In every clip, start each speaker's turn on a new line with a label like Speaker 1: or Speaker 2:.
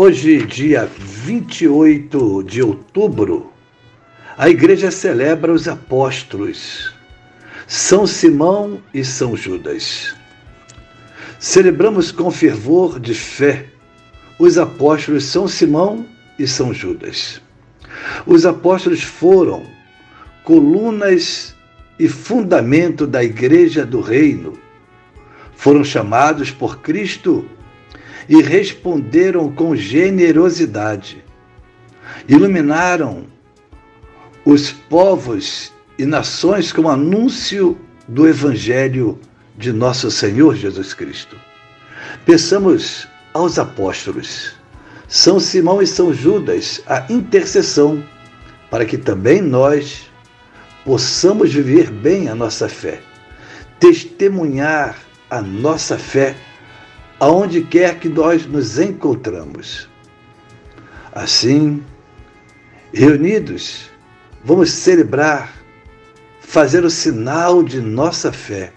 Speaker 1: Hoje, dia 28 de outubro, a igreja celebra os apóstolos, São Simão e São Judas. Celebramos com fervor de fé os apóstolos São Simão e São Judas. Os apóstolos foram colunas e fundamento da igreja do reino. Foram chamados por Cristo e responderam com generosidade. Iluminaram os povos e nações com o anúncio do Evangelho de nosso Senhor Jesus Cristo. Peçamos aos apóstolos, São Simão e São Judas, a intercessão para que também nós possamos viver bem a nossa fé, testemunhar a nossa fé aonde quer que nós nos encontramos. Assim, reunidos, vamos celebrar, fazer o sinal de nossa fé.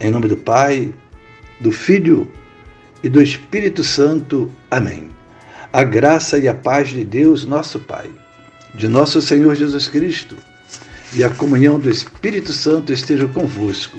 Speaker 1: Em nome do Pai, do Filho e do Espírito Santo. Amém. A graça e a paz de Deus, nosso Pai, de nosso Senhor Jesus Cristo e a comunhão do Espírito Santo estejam convosco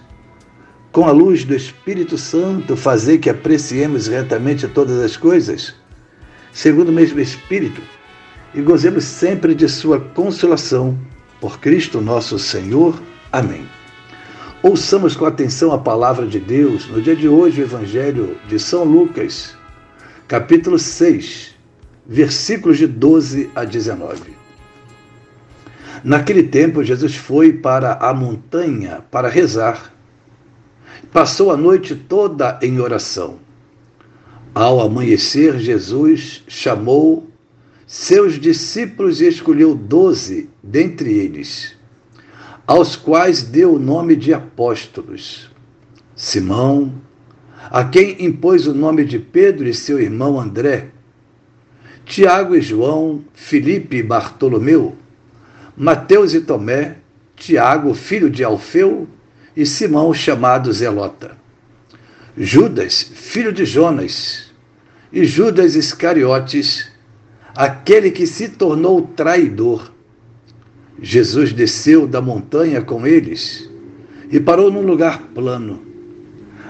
Speaker 1: com a luz do Espírito Santo, fazer que apreciemos retamente todas as coisas, segundo o mesmo Espírito, e gozemos sempre de Sua consolação. Por Cristo nosso Senhor. Amém. Ouçamos com atenção a palavra de Deus no dia de hoje, o Evangelho de São Lucas, capítulo 6, versículos de 12 a 19. Naquele tempo, Jesus foi para a montanha para rezar Passou a noite toda em oração. Ao amanhecer, Jesus chamou seus discípulos e escolheu doze dentre eles, aos quais deu o nome de apóstolos. Simão, a quem impôs o nome de Pedro e seu irmão André, Tiago e João, Filipe e Bartolomeu, Mateus e Tomé, Tiago, filho de Alfeu, e Simão, chamado Zelota. Judas, filho de Jonas, e Judas Iscariotes, aquele que se tornou traidor. Jesus desceu da montanha com eles e parou num lugar plano.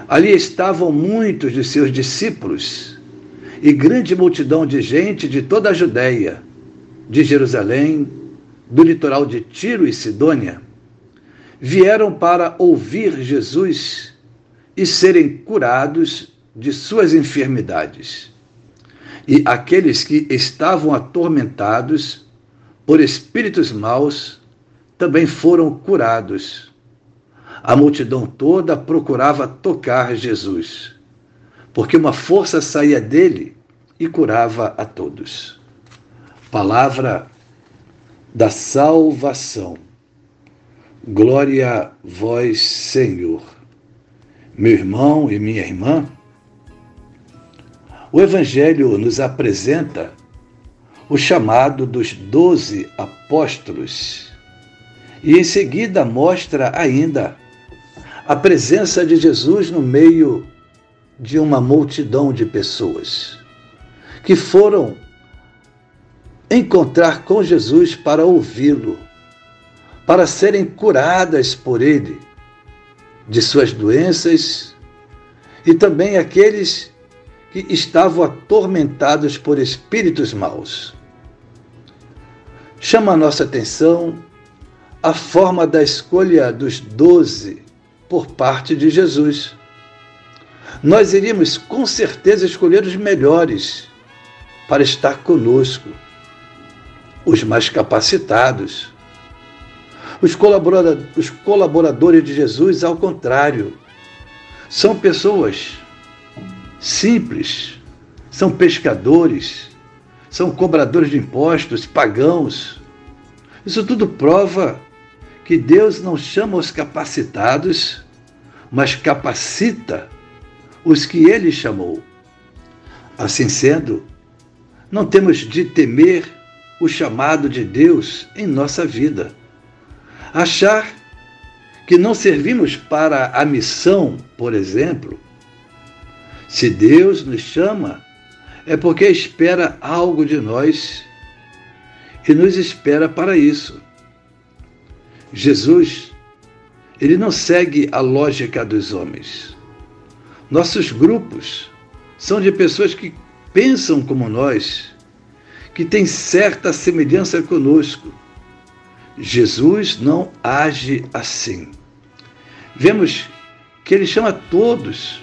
Speaker 1: Ali estavam muitos de seus discípulos e grande multidão de gente de toda a Judéia, de Jerusalém, do litoral de Tiro e Sidônia vieram para ouvir Jesus e serem curados de suas enfermidades. E aqueles que estavam atormentados por espíritos maus também foram curados. A multidão toda procurava tocar Jesus, porque uma força saía dele e curava a todos. Palavra da salvação. Glória a vós, Senhor. Meu irmão e minha irmã, o Evangelho nos apresenta o chamado dos doze apóstolos e em seguida mostra ainda a presença de Jesus no meio de uma multidão de pessoas que foram encontrar com Jesus para ouvi-lo para serem curadas por ele de suas doenças e também aqueles que estavam atormentados por espíritos maus. chama a nossa atenção a forma da escolha dos doze por parte de Jesus. Nós iríamos com certeza escolher os melhores para estar conosco, os mais capacitados. Os, os colaboradores de Jesus, ao contrário, são pessoas simples, são pescadores, são cobradores de impostos, pagãos. Isso tudo prova que Deus não chama os capacitados, mas capacita os que ele chamou. Assim sendo, não temos de temer o chamado de Deus em nossa vida. Achar que não servimos para a missão, por exemplo. Se Deus nos chama, é porque espera algo de nós e nos espera para isso. Jesus, ele não segue a lógica dos homens. Nossos grupos são de pessoas que pensam como nós, que têm certa semelhança conosco. Jesus não age assim. Vemos que ele chama todos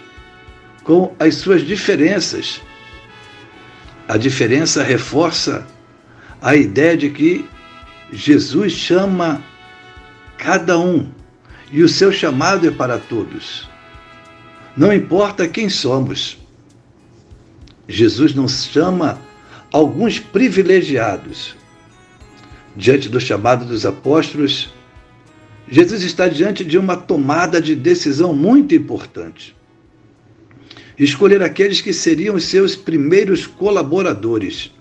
Speaker 1: com as suas diferenças a diferença reforça a ideia de que Jesus chama cada um e o seu chamado é para todos. Não importa quem somos. Jesus não chama alguns privilegiados. Diante do chamado dos apóstolos, Jesus está diante de uma tomada de decisão muito importante escolher aqueles que seriam os seus primeiros colaboradores.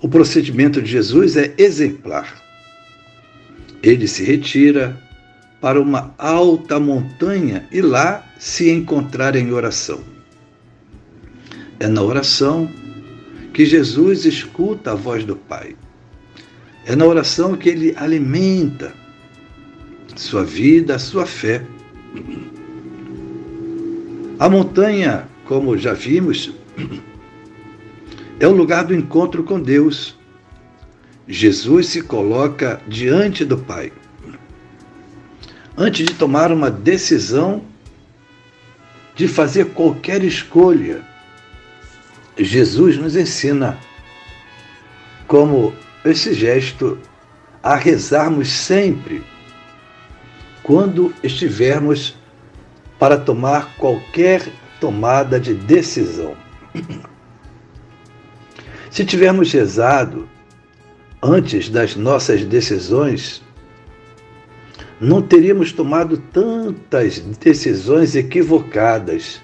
Speaker 1: O procedimento de Jesus é exemplar. Ele se retira para uma alta montanha e lá se encontrar em oração. É na oração que Jesus escuta a voz do Pai. É na oração que ele alimenta sua vida, sua fé. A montanha, como já vimos, é o lugar do encontro com Deus. Jesus se coloca diante do Pai. Antes de tomar uma decisão, de fazer qualquer escolha, Jesus nos ensina como esse gesto a rezarmos sempre quando estivermos para tomar qualquer tomada de decisão. Se tivermos rezado antes das nossas decisões, não teríamos tomado tantas decisões equivocadas,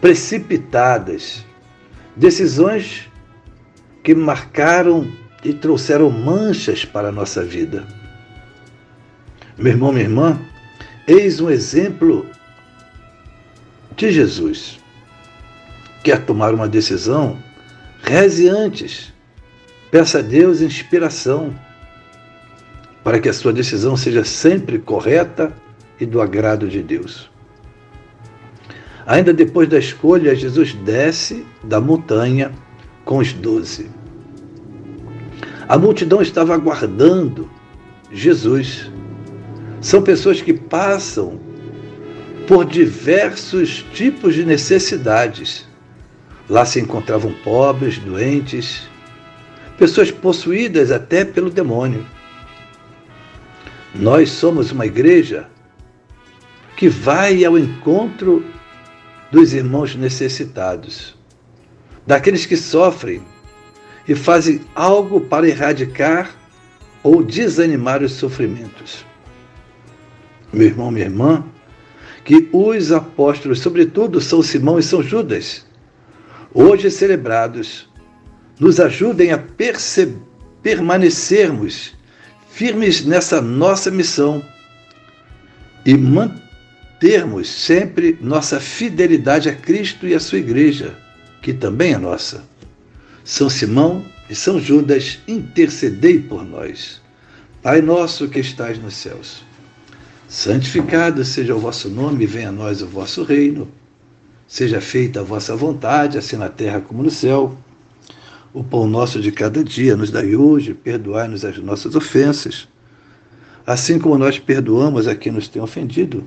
Speaker 1: precipitadas, decisões que marcaram e trouxeram manchas para a nossa vida. Meu irmão, minha irmã, eis um exemplo de Jesus. Quer tomar uma decisão? Reze antes. Peça a Deus inspiração para que a sua decisão seja sempre correta e do agrado de Deus. Ainda depois da escolha, Jesus desce da montanha com os doze. A multidão estava aguardando Jesus. São pessoas que passam por diversos tipos de necessidades. Lá se encontravam pobres, doentes, pessoas possuídas até pelo demônio. Nós somos uma igreja que vai ao encontro dos irmãos necessitados, daqueles que sofrem e fazem algo para erradicar ou desanimar os sofrimentos. Meu irmão, minha irmã, que os apóstolos, sobretudo São Simão e São Judas, hoje celebrados, nos ajudem a permanecermos firmes nessa nossa missão e mantermos sempre nossa fidelidade a Cristo e a sua igreja, que também é nossa. São Simão e São Judas, intercedei por nós. Pai nosso que estais nos céus Santificado seja o vosso nome, venha a nós o vosso reino. Seja feita a vossa vontade, assim na terra como no céu. O pão nosso de cada dia nos dai hoje, perdoai-nos as nossas ofensas, assim como nós perdoamos a quem nos tem ofendido.